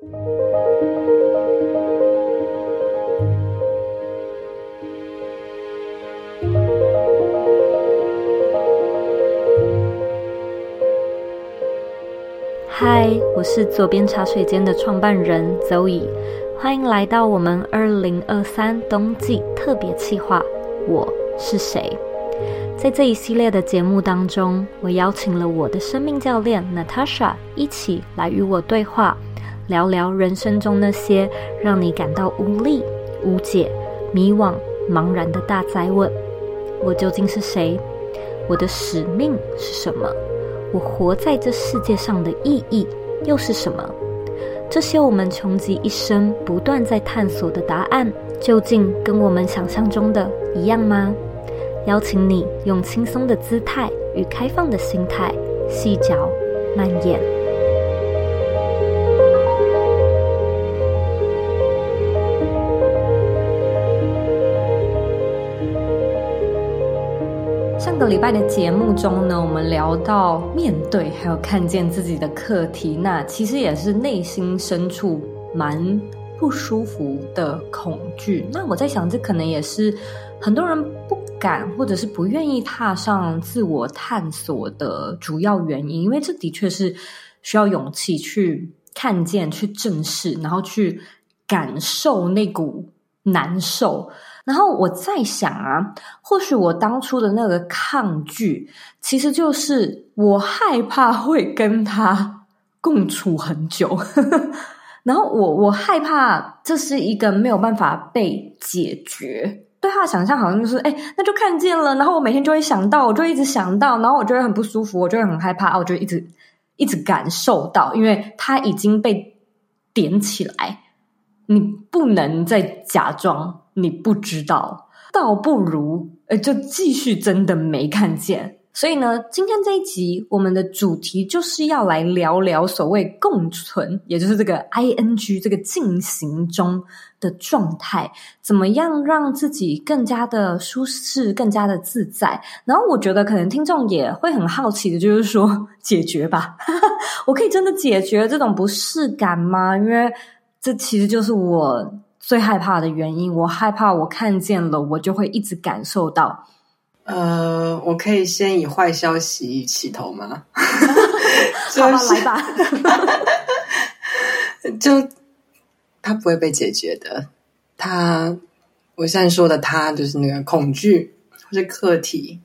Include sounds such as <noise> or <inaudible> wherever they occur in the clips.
嗨，我是左边茶水间的创办人 Zoe，欢迎来到我们二零二三冬季特别企划。我是谁？在这一系列的节目当中，我邀请了我的生命教练 Natasha 一起来与我对话，聊聊人生中那些让你感到无力、无解、迷惘、茫然的大灾问：我究竟是谁？我的使命是什么？我活在这世界上的意义又是什么？这些我们穷极一生不断在探索的答案，究竟跟我们想象中的一样吗？邀请你用轻松的姿态与开放的心态，细嚼慢咽。礼拜的节目中呢，我们聊到面对还有看见自己的课题，那其实也是内心深处蛮不舒服的恐惧。那我在想，这可能也是很多人不敢或者是不愿意踏上自我探索的主要原因，因为这的确是需要勇气去看见、去正视，然后去感受那股难受。然后我在想啊，或许我当初的那个抗拒，其实就是我害怕会跟他共处很久。<laughs> 然后我我害怕这是一个没有办法被解决。对他的想象好像就是，哎，那就看见了，然后我每天就会想到，我就一直想到，然后我就会很不舒服，我就会很害怕，我就一直一直感受到，因为他已经被点起来，你不能再假装。你不知道，倒不如呃，就继续真的没看见。所以呢，今天这一集我们的主题就是要来聊聊所谓共存，也就是这个 ing 这个进行中的状态，怎么样让自己更加的舒适、更加的自在。然后我觉得可能听众也会很好奇的，就是说解决吧，<laughs> 我可以真的解决这种不适感吗？因为这其实就是我。最害怕的原因，我害怕我看见了，我就会一直感受到。呃，我可以先以坏消息起头吗？<laughs> 好吧，来吧。<laughs> 就他不会被解决的。他，我现在说的他，就是那个恐惧或是课题，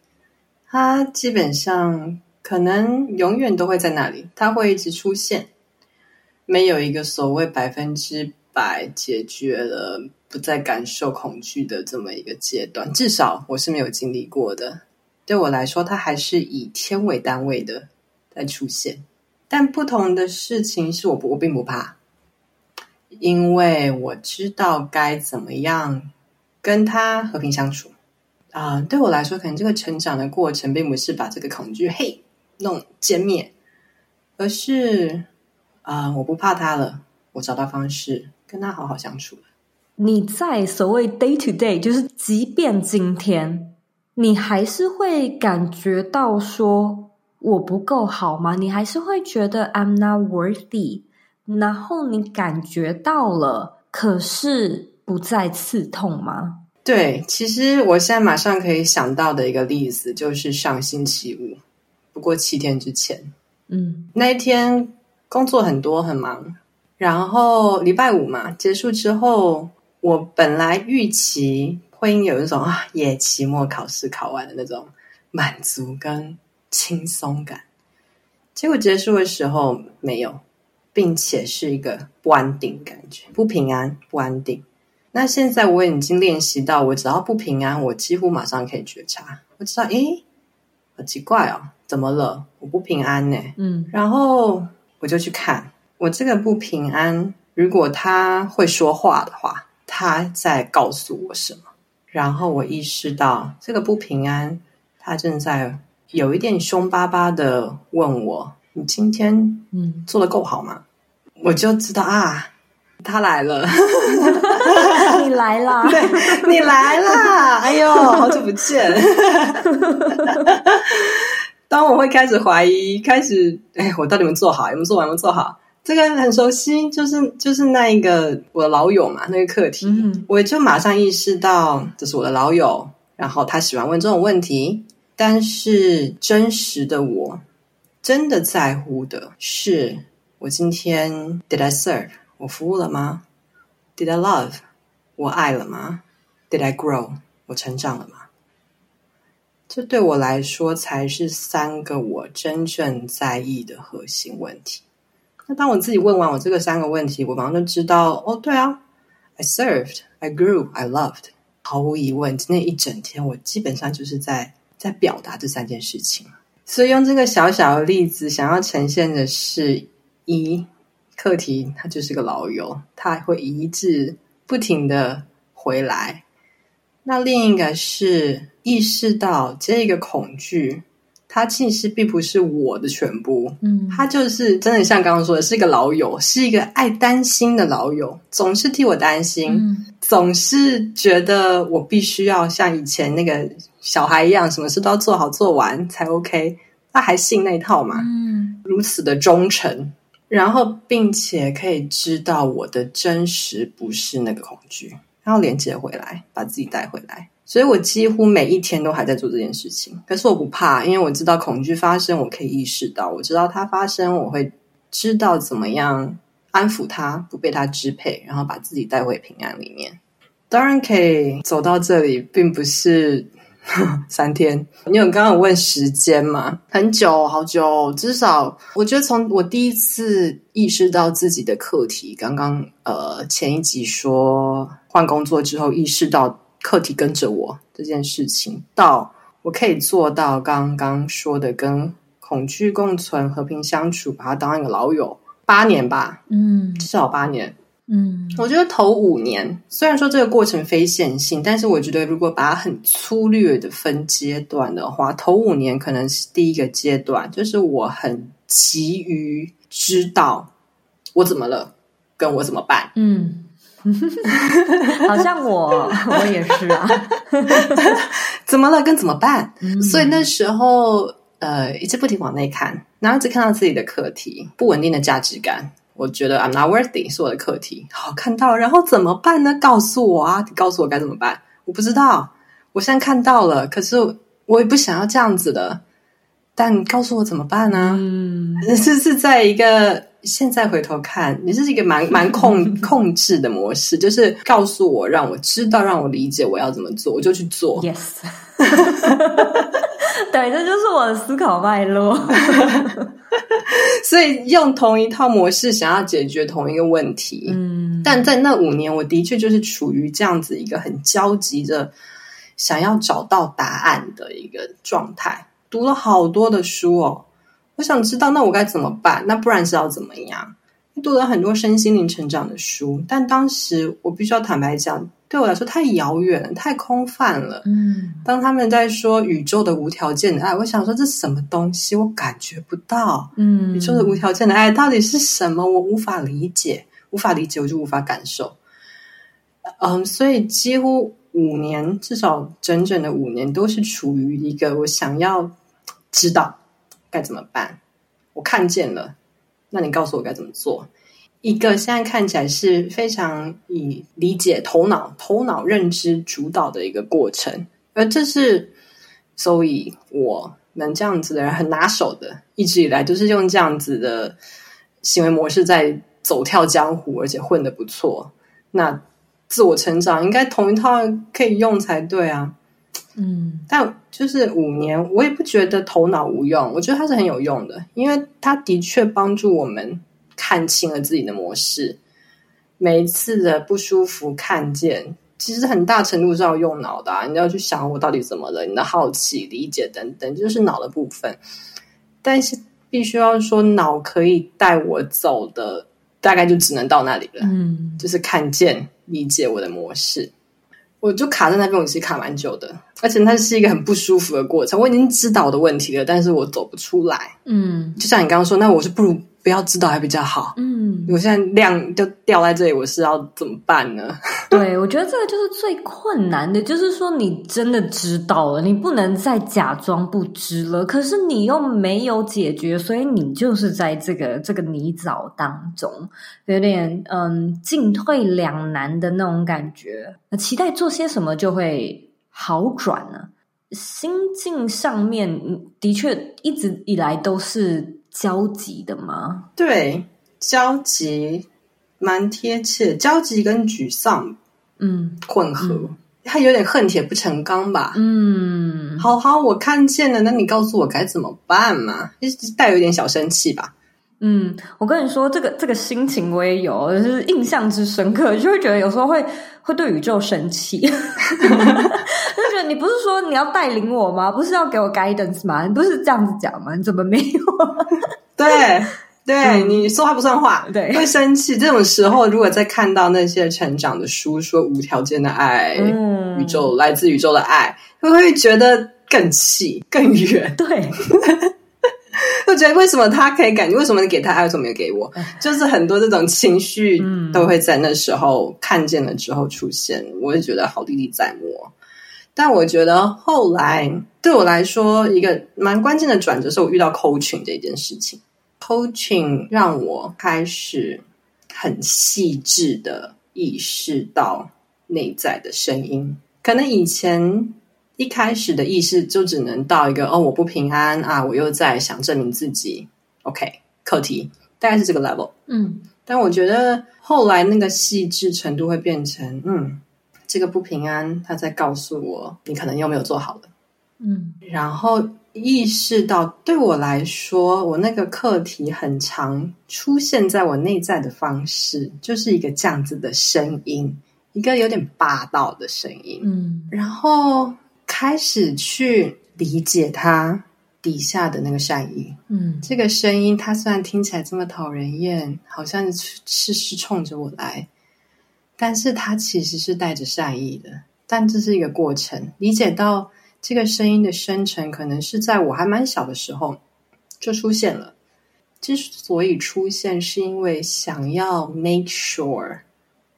他基本上可能永远都会在那里，他会一直出现，没有一个所谓百分之。百解决了不再感受恐惧的这么一个阶段，至少我是没有经历过的。对我来说，它还是以天为单位的在出现。但不同的事情是我不，我并不怕，因为我知道该怎么样跟他和平相处。啊、对我来说，可能这个成长的过程并不是把这个恐惧嘿弄歼灭，而是啊、我不怕他了，我找到方式。跟他好好相处。你在所谓 day to day，就是即便今天，你还是会感觉到说我不够好吗？你还是会觉得 I'm not worthy，然后你感觉到了，可是不再刺痛吗？对，其实我现在马上可以想到的一个例子，就是上星期五，不过七天之前，嗯，那一天工作很多，很忙。然后礼拜五嘛，结束之后，我本来预期会有一种啊，也期末考试考完的那种满足跟轻松感，结果结束的时候没有，并且是一个不安定感觉，不平安、不安定。那现在我已经练习到，我只要不平安，我几乎马上可以觉察，我知道，诶，好奇怪哦，怎么了？我不平安呢？嗯，然后我就去看。我这个不平安，如果他会说话的话，他在告诉我什么？然后我意识到这个不平安，他正在有一点凶巴巴的问我：“你今天嗯做的够好吗？”我就知道啊，他来了，<laughs> 你来了，对，你来了，哎呦，好久不见。<laughs> 当我会开始怀疑，开始哎，我到底有没有做好？有没有做完？有没有做好？这个很熟悉，就是就是那一个我的老友嘛，那个课题，嗯、我就马上意识到这是我的老友，然后他喜欢问这种问题，但是真实的我真的在乎的是，我今天 Did I serve？我服务了吗？Did I love？我爱了吗？Did I grow？我成长了吗？这对我来说才是三个我真正在意的核心问题。那当我自己问完我这个三个问题，我马上就知道，哦，对啊，I served, I grew, I loved。毫无疑问，今天一整天我基本上就是在在表达这三件事情。所以用这个小小的例子，想要呈现的是：一课题，它就是个老友，它会一直不停的回来。那另一个是意识到这个恐惧。他其实并不是我的全部，嗯，他就是真的像刚刚说的，是一个老友，是一个爱担心的老友，总是替我担心，嗯，总是觉得我必须要像以前那个小孩一样，什么事都要做好做完才 OK。他还信那一套嘛？嗯，如此的忠诚，然后并且可以知道我的真实不是那个恐惧，然后连接回来，把自己带回来。所以我几乎每一天都还在做这件事情，可是我不怕，因为我知道恐惧发生，我可以意识到，我知道它发生，我会知道怎么样安抚它，不被它支配，然后把自己带回平安里面。当然可以走到这里，并不是 <laughs> 三天。因为我刚刚有问时间嘛，很久，好久，至少我觉得从我第一次意识到自己的课题，刚刚呃前一集说换工作之后意识到。课题跟着我这件事情，到我可以做到刚刚说的，跟恐惧共存、和平相处，把它当一个老友，八年吧，嗯，至少八年，嗯，我觉得头五年，虽然说这个过程非线性，但是我觉得如果把它很粗略的分阶段的话，头五年可能是第一个阶段，就是我很急于知道我怎么了，跟我怎么办，嗯。<laughs> 好像我，<laughs> 我也是啊。<laughs> 怎么了？跟怎么办？嗯、所以那时候，呃，一直不停往内看，然后一直看到自己的课题，不稳定的价值感。我觉得 I'm not worthy 是我的课题。好，看到，然后怎么办呢？告诉我啊！你告诉我该怎么办？我不知道。我现在看到了，可是我也不想要这样子的。但你告诉我怎么办呢？嗯，是是在一个。现在回头看，你是一个蛮蛮控 <laughs> 控制的模式，就是告诉我，让我知道，让我理解我要怎么做，我就去做。Yes，<laughs> 对，这就是我的思考脉络。<laughs> 所以用同一套模式想要解决同一个问题，嗯，但在那五年，我的确就是处于这样子一个很焦急的想要找到答案的一个状态，读了好多的书哦。我想知道，那我该怎么办？那不然是要怎么样？读了很多身心灵成长的书，但当时我必须要坦白讲，对我来说太遥远了，太空泛了。嗯，当他们在说宇宙的无条件的爱，我想说这什么东西？我感觉不到。嗯，宇宙的无条件的爱到底是什么？我无法理解，无法理解，我就无法感受。嗯，所以几乎五年，至少整整的五年，都是处于一个我想要知道。该怎么办？我看见了，那你告诉我该怎么做？一个现在看起来是非常以理解、头脑、头脑认知主导的一个过程，而这是所以我们这样子的人很拿手的，一直以来就是用这样子的行为模式在走跳江湖，而且混得不错。那自我成长应该同一套可以用才对啊。嗯，但就是五年，我也不觉得头脑无用，我觉得它是很有用的，因为它的确帮助我们看清了自己的模式。每一次的不舒服，看见其实很大程度是要用脑的啊，你要去想我到底怎么了，你的好奇、理解等等，就是脑的部分。但是必须要说，脑可以带我走的，大概就只能到那里了。嗯，就是看见、理解我的模式。我就卡在那边，我其实卡蛮久的，而且它是一个很不舒服的过程。我已经知道我的问题了，但是我走不出来。嗯，就像你刚刚说，那我是不如不要知道还比较好。嗯，我现在量就掉在这里，我是要怎么办呢？<laughs> 对，我觉得这个就是最困难的，就是说你真的知道了，你不能再假装不知了。可是你又没有解决，所以你就是在这个这个泥沼当中，有点嗯进退两难的那种感觉。那期待做些什么就会好转呢？心境上面的确一直以来都是。焦急的吗？对，焦急蛮贴切，焦急跟沮丧，嗯，混合，他、嗯、有点恨铁不成钢吧？嗯，好好，我看见了，那你告诉我该怎么办嘛？带有一点小生气吧？嗯，我跟你说，这个这个心情我也有，就是印象之深刻，就会觉得有时候会会对宇宙生气。<laughs> 就觉得你不是说你要带领我吗？不是要给我 guidance 吗？你不是这样子讲吗？你怎么没有？<laughs> 对对，嗯、你说话不算话，对，会生气。这种时候，如果再看到那些成长的书，说无条件的爱，嗯、宇宙来自宇宙的爱，会不会觉得更气更远？对，<laughs> 就觉得为什么他可以感觉，为什么你给他爱，为什么没有给我？就是很多这种情绪都会在那时候看见了之后出现，嗯、我也觉得好历历在目。但我觉得后来对我来说，一个蛮关键的转折是我遇到 coaching 这件事情。coaching 让我开始很细致的意识到内在的声音。可能以前一开始的意识就只能到一个哦，我不平安啊，我又在想证明自己。OK，课题大概是这个 level。嗯，但我觉得后来那个细致程度会变成嗯。这个不平安，他在告诉我，你可能又没有做好了。嗯，然后意识到，对我来说，我那个课题很常出现在我内在的方式，就是一个这样子的声音，一个有点霸道的声音。嗯，然后开始去理解他底下的那个善意。嗯，这个声音，它虽然听起来这么讨人厌，好像是是冲着我来。但是它其实是带着善意的，但这是一个过程。理解到这个声音的生成，可能是在我还蛮小的时候就出现了。之所以出现，是因为想要 make sure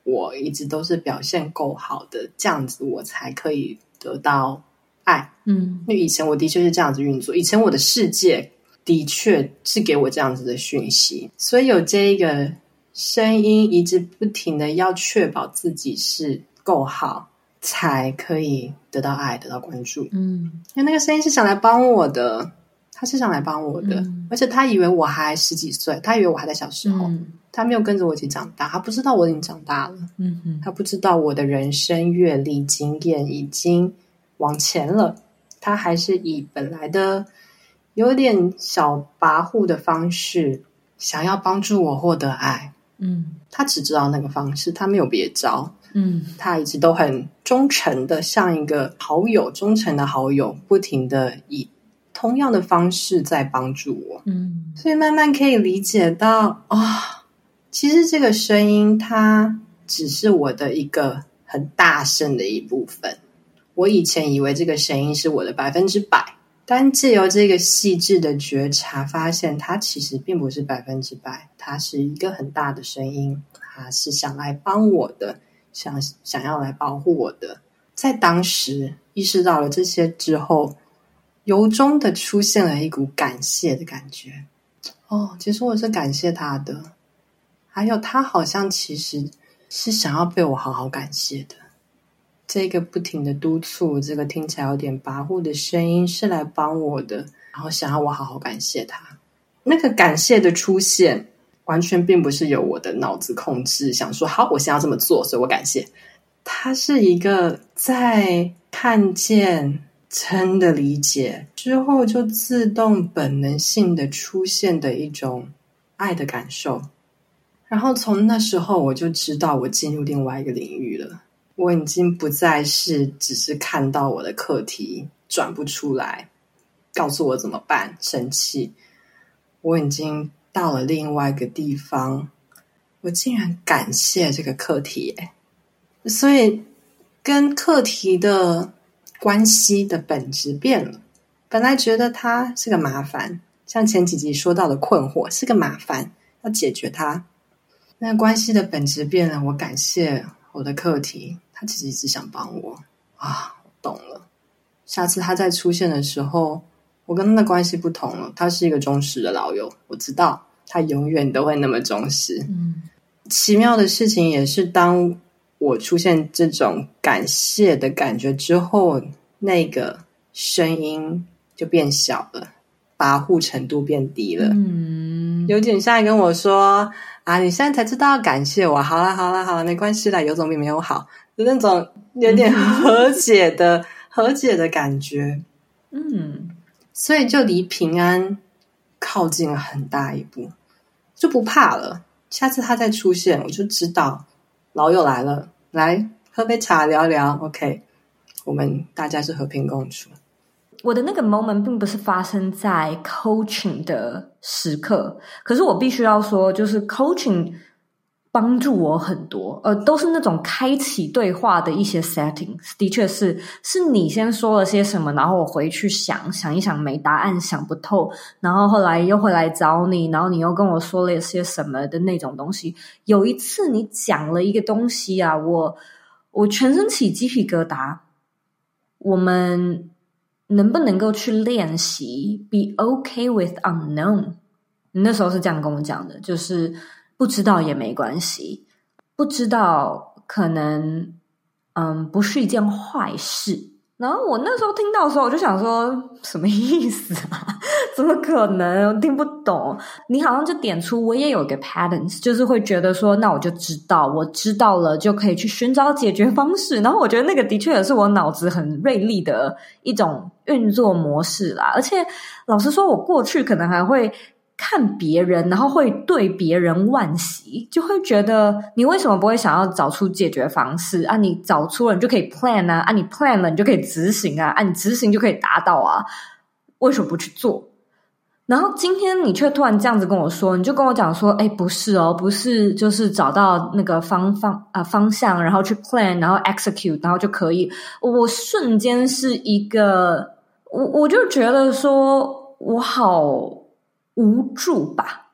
我一直都是表现够好的，这样子我才可以得到爱。嗯，因为以前我的确是这样子运作，以前我的世界的确是给我这样子的讯息，所以有这一个。声音一直不停的要确保自己是够好，才可以得到爱，得到关注。嗯，因为那个声音是想来帮我的，他是想来帮我的，嗯、而且他以为我还十几岁，他以为我还在小时候，嗯、他没有跟着我一起长大，他不知道我已经长大了。嗯嗯，他不知道我的人生阅历经验已经往前了，他还是以本来的有点小跋扈的方式，想要帮助我获得爱。嗯，他只知道那个方式，他没有别招。嗯，他一直都很忠诚的，像一个好友，忠诚的好友，不停的以同样的方式在帮助我。嗯，所以慢慢可以理解到啊、哦，其实这个声音它只是我的一个很大声的一部分。我以前以为这个声音是我的百分之百。但借由这个细致的觉察，发现它其实并不是百分之百，它是一个很大的声音，它是想来帮我的，想想要来保护我的。在当时意识到了这些之后，由衷的出现了一股感谢的感觉。哦，其实我是感谢他的，还有他好像其实是想要被我好好感谢的。这个不停的督促，这个听起来有点跋扈的声音是来帮我的，然后想要我好好感谢他。那个感谢的出现，完全并不是由我的脑子控制，想说好，我现在要这么做，所以我感谢。他是一个在看见、真的理解之后，就自动本能性的出现的一种爱的感受。然后从那时候，我就知道我进入另外一个领域了。我已经不再是只是看到我的课题转不出来，告诉我怎么办，生气。我已经到了另外一个地方，我竟然感谢这个课题，所以跟课题的关系的本质变了。本来觉得它是个麻烦，像前几集说到的困惑是个麻烦，要解决它。那关系的本质变了，我感谢我的课题，他其实一直想帮我啊，我懂了。下次他再出现的时候，我跟他的关系不同了，他是一个忠实的老友，我知道他永远都会那么忠实。嗯，奇妙的事情也是，当我出现这种感谢的感觉之后，那个声音就变小了，跋扈程度变低了。嗯，有点像跟我说。啊！你现在才知道要感谢我，好啦好啦好啦，没关系啦，有总比没有好，就那种有点和解的和解的感觉，嗯，所以就离平安靠近了很大一步，就不怕了。下次他再出现，我就知道老友来了，来喝杯茶聊聊，OK，我们大家是和平共处。我的那个 moment 并不是发生在 coaching 的时刻，可是我必须要说，就是 coaching 帮助我很多，呃，都是那种开启对话的一些 setting，的确是，是你先说了些什么，然后我回去想想一想，没答案，想不透，然后后来又回来找你，然后你又跟我说了些什么的那种东西。有一次你讲了一个东西啊，我我全身起鸡皮疙瘩，我们。能不能够去练习 be okay with unknown？你那时候是这样跟我讲的，就是不知道也没关系，不知道可能嗯不是一件坏事。然后我那时候听到的时候，我就想说，什么意思啊？<laughs> 怎么可能？我听不懂。你好像就点出，我也有一个 patterns，就是会觉得说，那我就知道，我知道了就可以去寻找解决方式。然后我觉得那个的确也是我脑子很锐利的一种运作模式啦。而且老实说，我过去可能还会。看别人，然后会对别人惋惜，就会觉得你为什么不会想要找出解决方式啊？你找出了，你就可以 plan 啊！啊，你 plan 了，你就可以执行啊！啊，你执行就可以达到啊！为什么不去做？然后今天你却突然这样子跟我说，你就跟我讲说，哎，不是哦，不是，就是找到那个方方啊、方向，然后去 plan，然后 execute，然后就可以。我瞬间是一个，我我就觉得说我好。无助吧？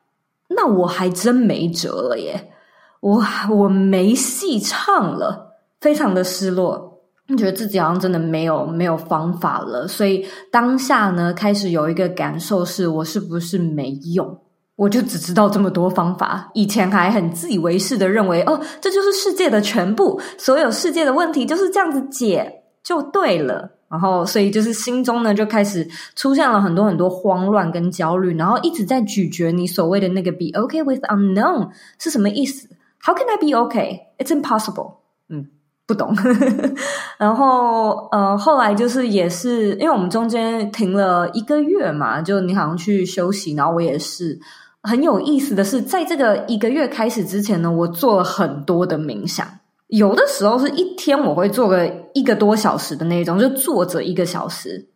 那我还真没辙了耶！我我没戏唱了，非常的失落，觉得自己好像真的没有没有方法了。所以当下呢，开始有一个感受是：我是不是没用？我就只知道这么多方法，以前还很自以为是的认为，哦，这就是世界的全部，所有世界的问题就是这样子解就对了。然后，所以就是心中呢，就开始出现了很多很多慌乱跟焦虑，然后一直在咀嚼你所谓的那个 “be okay with unknown” 是什么意思？How can I be okay? It's impossible。嗯，不懂。<laughs> 然后，呃，后来就是也是，因为我们中间停了一个月嘛，就你好像去休息，然后我也是。很有意思的是，在这个一个月开始之前呢，我做了很多的冥想。有的时候是一天我会做个一个多小时的那种，就坐着一个小时。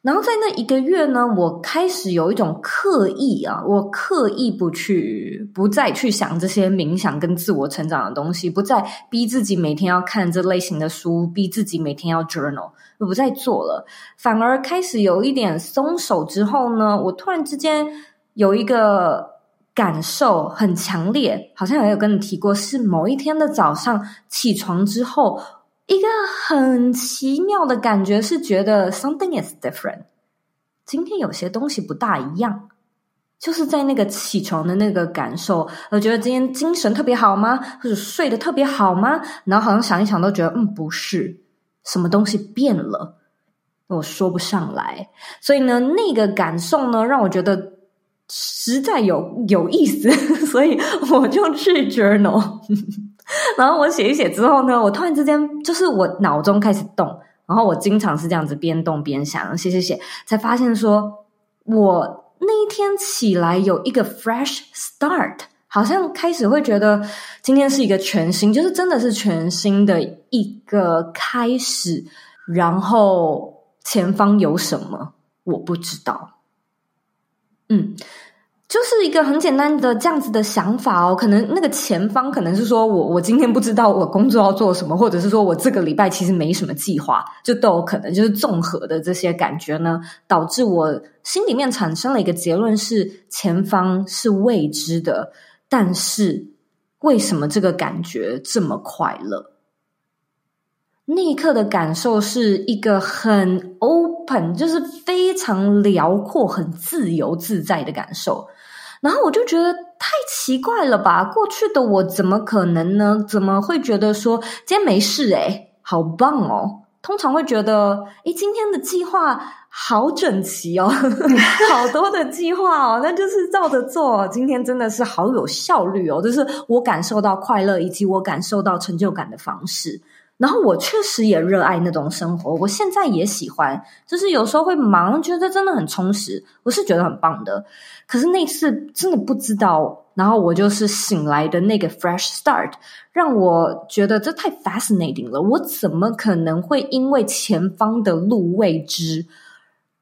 然后在那一个月呢，我开始有一种刻意啊，我刻意不去，不再去想这些冥想跟自我成长的东西，不再逼自己每天要看这类型的书，逼自己每天要 journal，我不再做了，反而开始有一点松手之后呢，我突然之间有一个。感受很强烈，好像也有跟你提过，是某一天的早上起床之后，一个很奇妙的感觉，是觉得 something is different。今天有些东西不大一样，就是在那个起床的那个感受，我觉得今天精神特别好吗？或者睡得特别好吗？然后好像想一想都觉得，嗯，不是，什么东西变了，我说不上来。所以呢，那个感受呢，让我觉得。实在有有意思，<laughs> 所以我就去 journal，<laughs> 然后我写一写之后呢，我突然之间就是我脑中开始动，然后我经常是这样子边动边想，写写写，才发现说我那一天起来有一个 fresh start，好像开始会觉得今天是一个全新，就是真的是全新的一个开始，然后前方有什么我不知道。嗯，就是一个很简单的这样子的想法哦，可能那个前方可能是说我我今天不知道我工作要做什么，或者是说我这个礼拜其实没什么计划，就都有可能，就是综合的这些感觉呢，导致我心里面产生了一个结论是前方是未知的，但是为什么这个感觉这么快乐？那一刻的感受是一个很 open 本就是非常辽阔、很自由自在的感受。然后我就觉得太奇怪了吧？过去的我怎么可能呢？怎么会觉得说今天没事？诶，好棒哦！通常会觉得，诶，今天的计划好整齐哦，<laughs> 好多的计划哦，那就是照着做。今天真的是好有效率哦，就是我感受到快乐以及我感受到成就感的方式。然后我确实也热爱那种生活，我现在也喜欢，就是有时候会忙，觉得真的很充实，我是觉得很棒的。可是那次真的不知道，然后我就是醒来的那个 fresh start，让我觉得这太 fascinating 了。我怎么可能会因为前方的路未知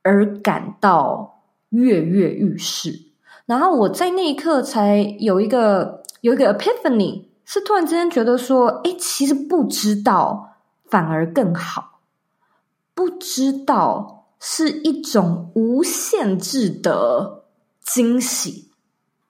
而感到跃跃欲试？然后我在那一刻才有一个有一个 epiphany。是突然之间觉得说，诶，其实不知道反而更好，不知道是一种无限制的惊喜。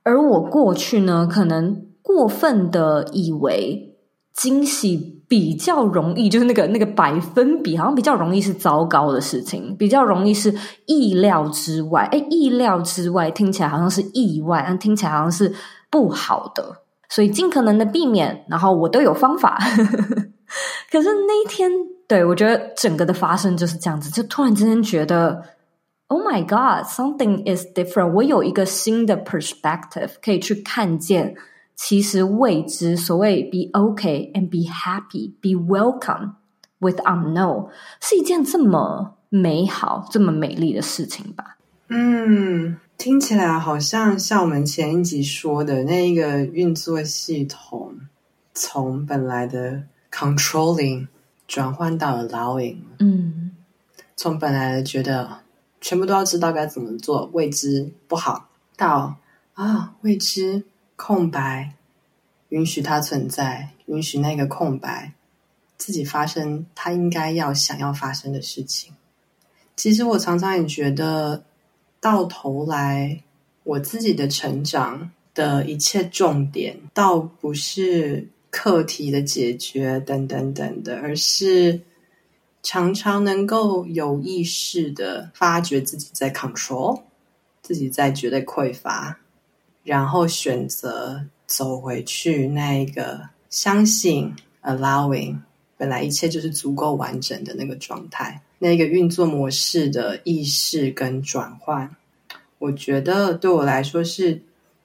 而我过去呢，可能过分的以为惊喜比较容易，就是那个那个百分比好像比较容易是糟糕的事情，比较容易是意料之外。诶，意料之外听起来好像是意外，但听起来好像是不好的。所以尽可能的避免，然后我都有方法。<laughs> 可是那一天，对，我觉得整个的发生就是这样子，就突然之间觉得，Oh my God, something is different。我有一个新的 perspective 可以去看见，其实未知，所谓 be okay and be happy, be welcome with unknown，是一件这么美好、这么美丽的事情吧？嗯。听起来好像像我们前一集说的那一个运作系统，从本来的 controlling 转换到 allowing，嗯，从本来的觉得全部都要知道该怎么做，未知不好，到啊未知空白，允许它存在，允许那个空白自己发生它应该要想要发生的事情。其实我常常也觉得。到头来，我自己的成长的一切重点，倒不是课题的解决等等等的，而是常常能够有意识的发觉自己在 control，自己在觉得匮乏，然后选择走回去那个相信 allowing，本来一切就是足够完整的那个状态。那个运作模式的意识跟转换，我觉得对我来说是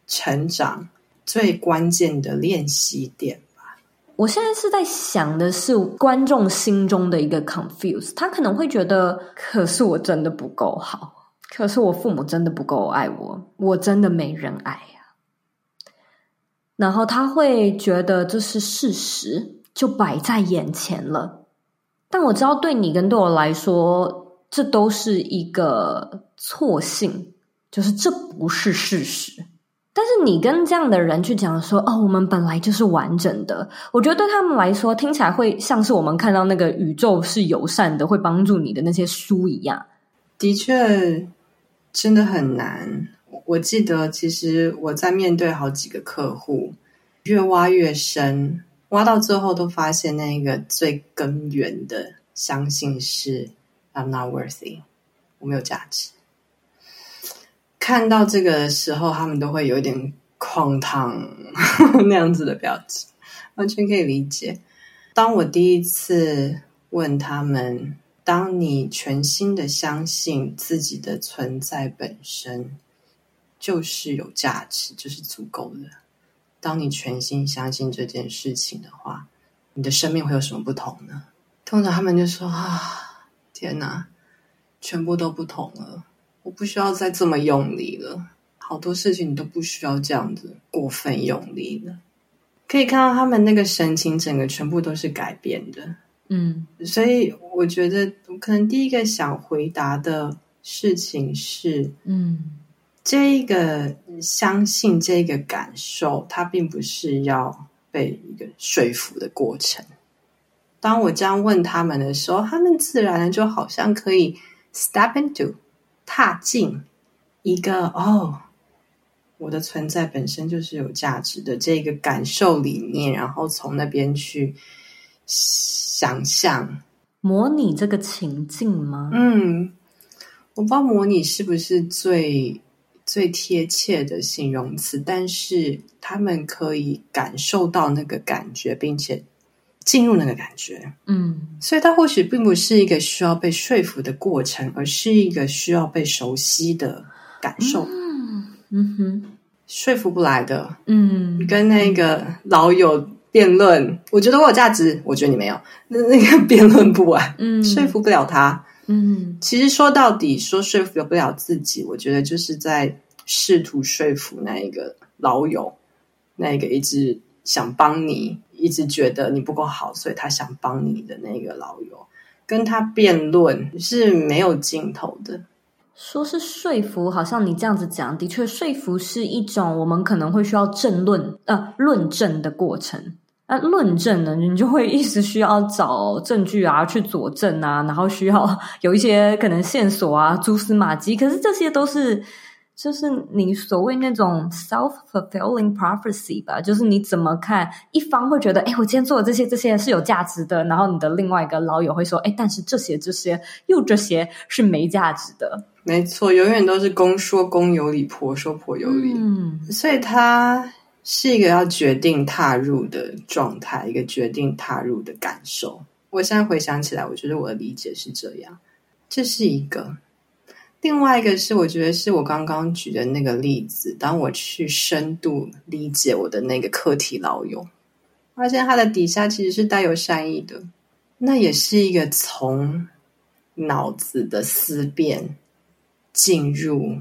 成长最关键的练习点吧。我现在是在想的是观众心中的一个 confuse，他可能会觉得，可是我真的不够好，可是我父母真的不够爱我，我真的没人爱呀。然后他会觉得这是事实，就摆在眼前了。但我知道，对你跟对我来说，这都是一个错信，就是这不是事实。但是你跟这样的人去讲说，哦，我们本来就是完整的，我觉得对他们来说，听起来会像是我们看到那个宇宙是友善的，会帮助你的那些书一样。的确，真的很难。我记得，其实我在面对好几个客户，越挖越深。挖到最后，都发现那个最根源的相信是 I'm not worthy，我没有价值。看到这个时候，他们都会有点哐当 <laughs> 那样子的表情，完全可以理解。当我第一次问他们：“当你全心的相信自己的存在本身就是有价值，就是足够的。”当你全心相信这件事情的话，你的生命会有什么不同呢？通常他们就说：“啊，天哪，全部都不同了！我不需要再这么用力了，好多事情你都不需要这样子过分用力了。”可以看到他们那个神情，整个全部都是改变的。嗯，所以我觉得，可能第一个想回答的事情是：嗯，这个相信这个感受，它并不是要被一个说服的过程。当我这样问他们的时候，他们自然的就好像可以 step into 踏进一个哦，我的存在本身就是有价值的这个感受里面，然后从那边去想象模拟这个情境吗？嗯，我不知道模拟是不是最。最贴切的形容词，但是他们可以感受到那个感觉，并且进入那个感觉。嗯，所以它或许并不是一个需要被说服的过程，而是一个需要被熟悉的感受。嗯，嗯哼，说服不来的。嗯，跟那个老友辩论，我觉得我有价值，我觉得你没有，那那个辩论不完，嗯，说服不了他。嗯，其实说到底，说说服不了自己，我觉得就是在试图说服那一个老友，那一个一直想帮你，一直觉得你不够好，所以他想帮你的那个老友，跟他辩论是没有尽头的。说是说服，好像你这样子讲，的确，说服是一种我们可能会需要证论，呃，论证的过程。那论证呢，你就会一直需要找证据啊，去佐证啊，然后需要 <laughs> 有一些可能线索啊，蛛丝马迹。可是这些都是，就是你所谓那种 self-fulfilling prophecy 吧，就是你怎么看，一方会觉得，哎，我今天做的这些这些是有价值的，然后你的另外一个老友会说，哎，但是这些这些又这些是没价值的。没错，永远都是公说公有理，婆说婆有理。嗯，所以他。是一个要决定踏入的状态，一个决定踏入的感受。我现在回想起来，我觉得我的理解是这样。这是一个，另外一个是我觉得是我刚刚举的那个例子。当我去深度理解我的那个课题老友，发现他的底下其实是带有善意的，那也是一个从脑子的思辨进入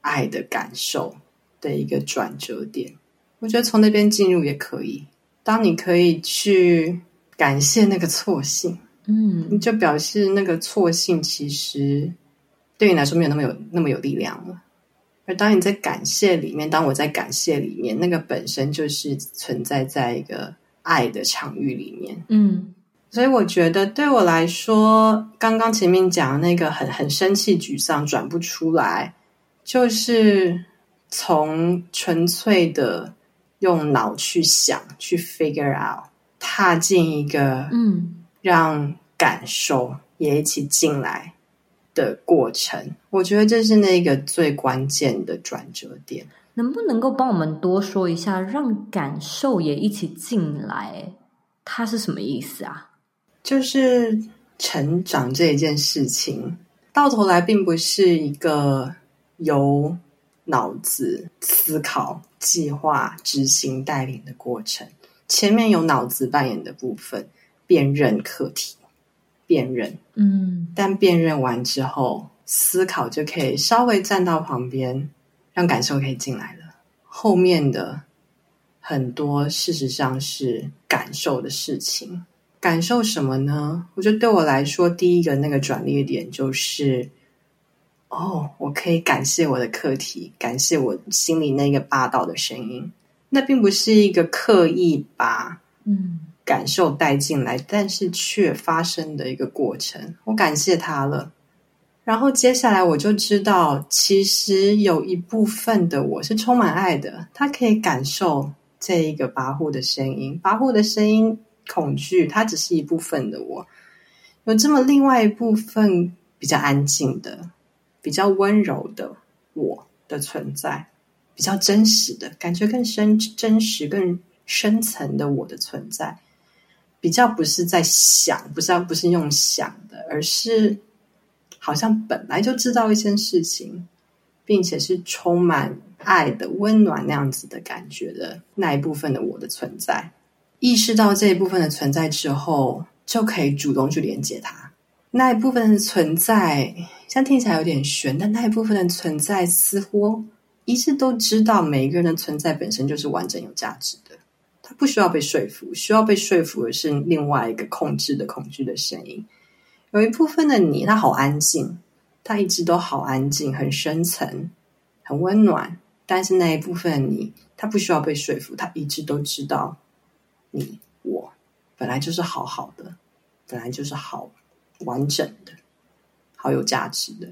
爱的感受的一个转折点。我觉得从那边进入也可以。当你可以去感谢那个错性，嗯，你就表示那个错性其实对你来说没有那么有那么有力量了。而当你在感谢里面，当我在感谢里面，那个本身就是存在在一个爱的场域里面，嗯。所以我觉得对我来说，刚刚前面讲那个很很生气、沮丧、转不出来，就是从纯粹的。用脑去想，去 figure out，踏进一个嗯，让感受也一起进来的过程。我觉得这是那个最关键的转折点。能不能够帮我们多说一下，让感受也一起进来，它是什么意思啊？就是成长这一件事情，到头来并不是一个由脑子思考。计划、执行、带领的过程，前面有脑子扮演的部分，辨认课题，辨认，嗯，但辨认完之后，思考就可以稍微站到旁边，让感受可以进来了。后面的很多事实上是感受的事情，感受什么呢？我觉得对我来说，第一个那个转捩点就是。哦，我可以感谢我的课题，感谢我心里那个霸道的声音。那并不是一个刻意把嗯感受带进来，嗯，但是却发生的一个过程。我感谢他了，然后接下来我就知道，其实有一部分的我是充满爱的。他可以感受这一个跋扈的声音，跋扈的声音，恐惧，它只是一部分的我。有这么另外一部分比较安静的。比较温柔的我的存在，比较真实的感觉，更深、真实、更深层的我的存在，比较不是在想，不是不是用想的，而是好像本来就知道一件事情，并且是充满爱的温暖那样子的感觉的那一部分的我的存在，意识到这一部分的存在之后，就可以主动去连接它。那一部分的存在，像听起来有点悬，但那一部分的存在似乎一直都知道，每一个人的存在本身就是完整有价值的，他不需要被说服，需要被说服的是另外一个控制的恐惧的声音。有一部分的你，他好安静，他一直都好安静，很深层，很温暖，但是那一部分的你，他不需要被说服，他一直都知道你我本来就是好好的，本来就是好完整的，好有价值的。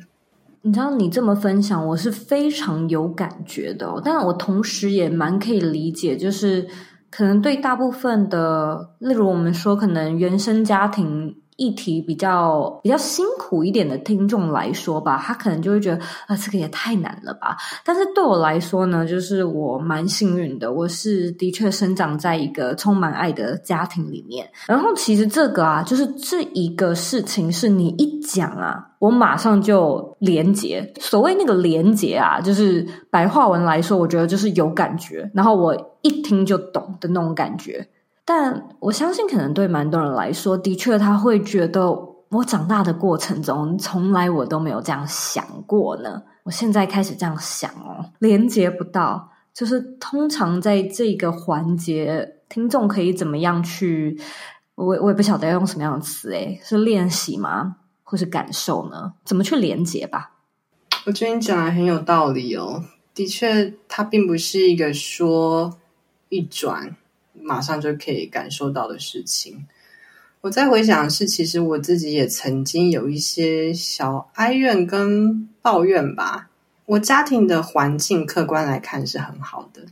你知道，你这么分享，我是非常有感觉的。但我同时也蛮可以理解，就是可能对大部分的，例如我们说，可能原生家庭。议题比较比较辛苦一点的听众来说吧，他可能就会觉得啊，这个也太难了吧。但是对我来说呢，就是我蛮幸运的，我是的确生长在一个充满爱的家庭里面。然后其实这个啊，就是这一个事情是你一讲啊，我马上就连结。所谓那个连结啊，就是白话文来说，我觉得就是有感觉，然后我一听就懂的那种感觉。但我相信，可能对蛮多人来说，的确他会觉得，我长大的过程中，从来我都没有这样想过呢。我现在开始这样想哦，连接不到，就是通常在这个环节，听众可以怎么样去？我我也不晓得要用什么样的词，诶，是练习吗？或是感受呢？怎么去连接吧？我觉得你讲的很有道理哦。的确，它并不是一个说一转。马上就可以感受到的事情。我在回想是，其实我自己也曾经有一些小哀怨跟抱怨吧。我家庭的环境客观来看是很好的，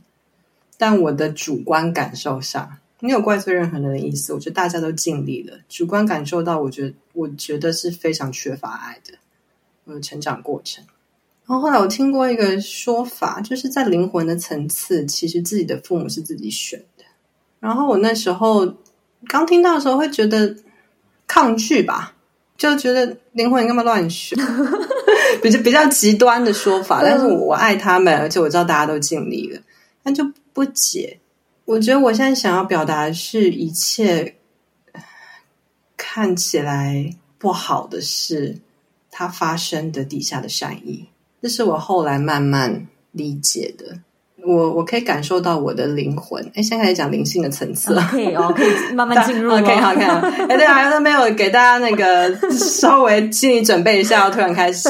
但我的主观感受上，没有怪罪任何人的意思。我觉得大家都尽力了，主观感受到，我觉得我觉得是非常缺乏爱的。我的成长过程。然后后来我听过一个说法，就是在灵魂的层次，其实自己的父母是自己选。然后我那时候刚听到的时候，会觉得抗拒吧，就觉得灵魂你干嘛乱选，<laughs> 比较比较极端的说法。但是我，我爱他们，而且我知道大家都尽力了，但就不解。我觉得我现在想要表达的是一切看起来不好的事，它发生的底下的善意，这是我后来慢慢理解的。我我可以感受到我的灵魂。哎，现在开始讲灵性的层次了，可以哦，可以慢慢进入。<laughs> 可以好看。哎，对啊，都没有给大家那个稍微心理准备一下，要突然开始。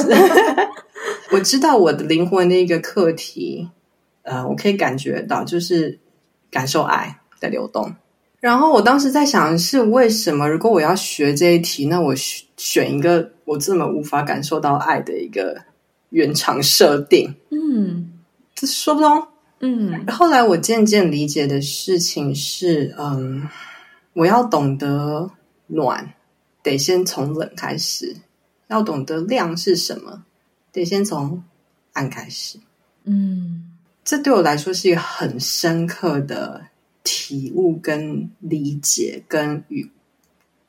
<laughs> 我知道我的灵魂的一个课题，呃，我可以感觉到，就是感受爱的流动。然后我当时在想是，为什么如果我要学这一题，那我选一个我这么无法感受到爱的一个原厂设定？嗯，这说不通。嗯，后来我渐渐理解的事情是，嗯，我要懂得暖，得先从冷开始；要懂得亮是什么，得先从暗开始。嗯，这对我来说是一个很深刻的体悟跟理解，跟与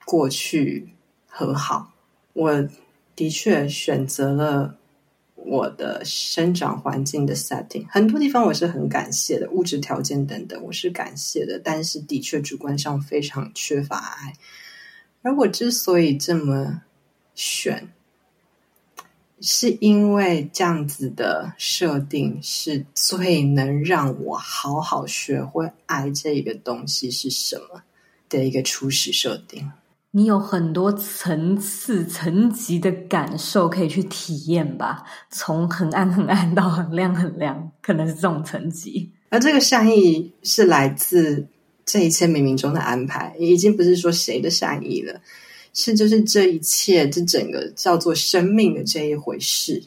过去和好。我的确选择了。我的生长环境的 setting，很多地方我是很感谢的，物质条件等等我是感谢的，但是的确主观上非常缺乏爱。而我之所以这么选，是因为这样子的设定是最能让我好好学会爱这个东西是什么的一个初始设定。你有很多层次、层级的感受可以去体验吧，从很暗很暗到很亮很亮，可能是这种层级。而这个善意是来自这一切冥冥中的安排，已经不是说谁的善意了，是就是这一切，这整个叫做生命的这一回事，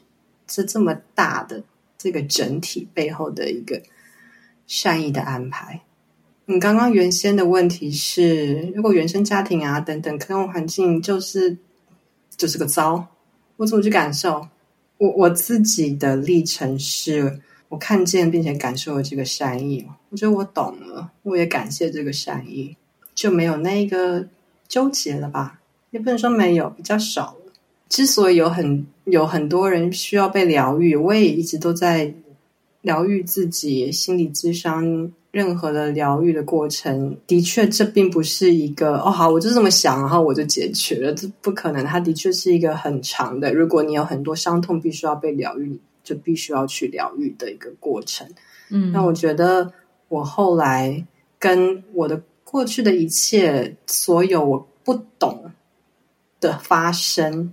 这这么大的这个整体背后的一个善意的安排。你刚刚原先的问题是，如果原生家庭啊等等客观环境就是就是个糟，我怎么去感受？我我自己的历程是，我看见并且感受了这个善意，我觉得我懂了，我也感谢这个善意，就没有那个纠结了吧？也不能说没有，比较少了。之所以有很有很多人需要被疗愈，我也一直都在疗愈自己，心理咨商。任何的疗愈的过程，的确，这并不是一个哦，好，我就这么想，然后我就解决了，这不可能。它的确是一个很长的，如果你有很多伤痛，必须要被疗愈，就必须要去疗愈的一个过程。嗯，那我觉得我后来跟我的过去的一切，所有我不懂的发生，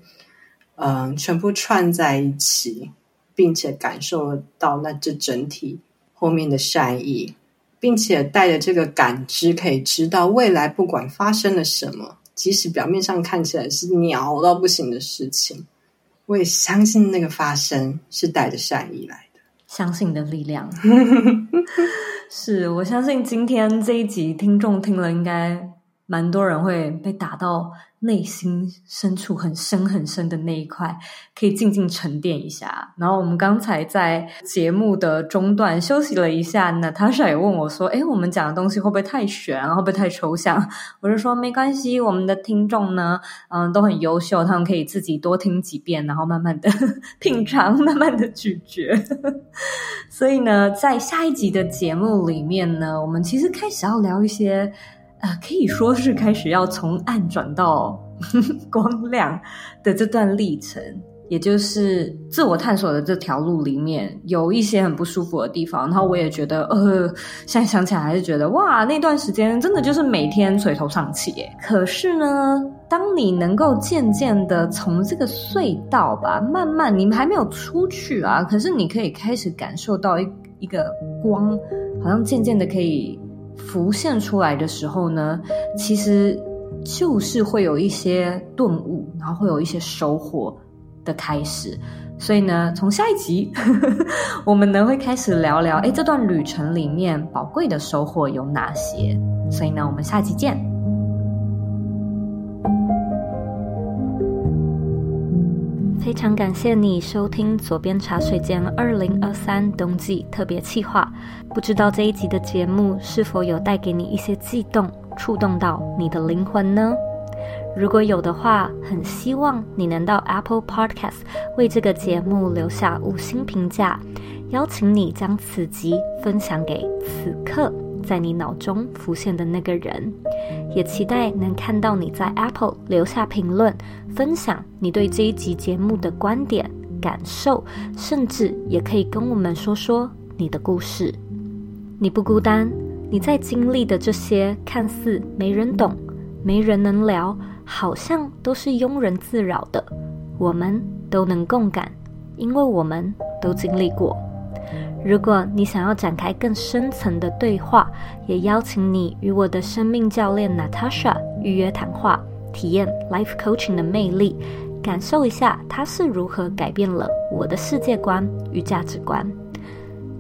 嗯、呃，全部串在一起，并且感受到那这整体后面的善意，并且带着这个感知，可以知道未来不管发生了什么，即使表面上看起来是鸟到不行的事情，我也相信那个发生是带着善意来的。相信的力量，<laughs> 是我相信今天这一集听众听了，应该蛮多人会被打到。内心深处很深很深的那一块，可以静静沉淀一下。然后我们刚才在节目的中段休息了一下，Natasha 也问我说：“诶，我们讲的东西会不会太玄，会不会太抽象？”我就说：“没关系，我们的听众呢，嗯，都很优秀，他们可以自己多听几遍，然后慢慢的 <laughs> 品尝，慢慢的咀嚼。”所以呢，在下一集的节目里面呢，我们其实开始要聊一些。啊，可以说是开始要从暗转到 <laughs> 光亮的这段历程，也就是自我探索的这条路里面有一些很不舒服的地方。然后我也觉得，呃，现在想起来还是觉得，哇，那段时间真的就是每天垂头丧气耶。可是呢，当你能够渐渐的从这个隧道吧，慢慢你们还没有出去啊，可是你可以开始感受到一一个光，好像渐渐的可以。浮现出来的时候呢，其实就是会有一些顿悟，然后会有一些收获的开始。所以呢，从下一集呵 <laughs> 呵我们呢会开始聊聊，哎，这段旅程里面宝贵的收获有哪些？所以呢，我们下期见。非常感谢你收听左边茶水间二零二三冬季特别企划。不知道这一集的节目是否有带给你一些悸动，触动到你的灵魂呢？如果有的话，很希望你能到 Apple Podcast 为这个节目留下五星评价，邀请你将此集分享给此刻。在你脑中浮现的那个人，也期待能看到你在 Apple 留下评论，分享你对这一集节目的观点、感受，甚至也可以跟我们说说你的故事。你不孤单，你在经历的这些看似没人懂、没人能聊，好像都是庸人自扰的，我们都能共感，因为我们都经历过。如果你想要展开更深层的对话，也邀请你与我的生命教练 Natasha 预约谈话，体验 Life Coaching 的魅力，感受一下它是如何改变了我的世界观与价值观。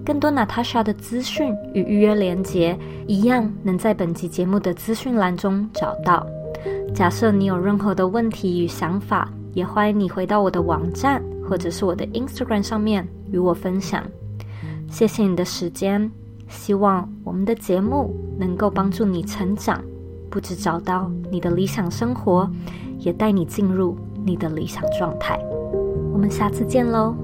更多 Natasha 的资讯与预约连结，一样能在本集节目的资讯栏中找到。假设你有任何的问题与想法，也欢迎你回到我的网站或者是我的 Instagram 上面与我分享。谢谢你的时间，希望我们的节目能够帮助你成长，不止找到你的理想生活，也带你进入你的理想状态。我们下次见喽。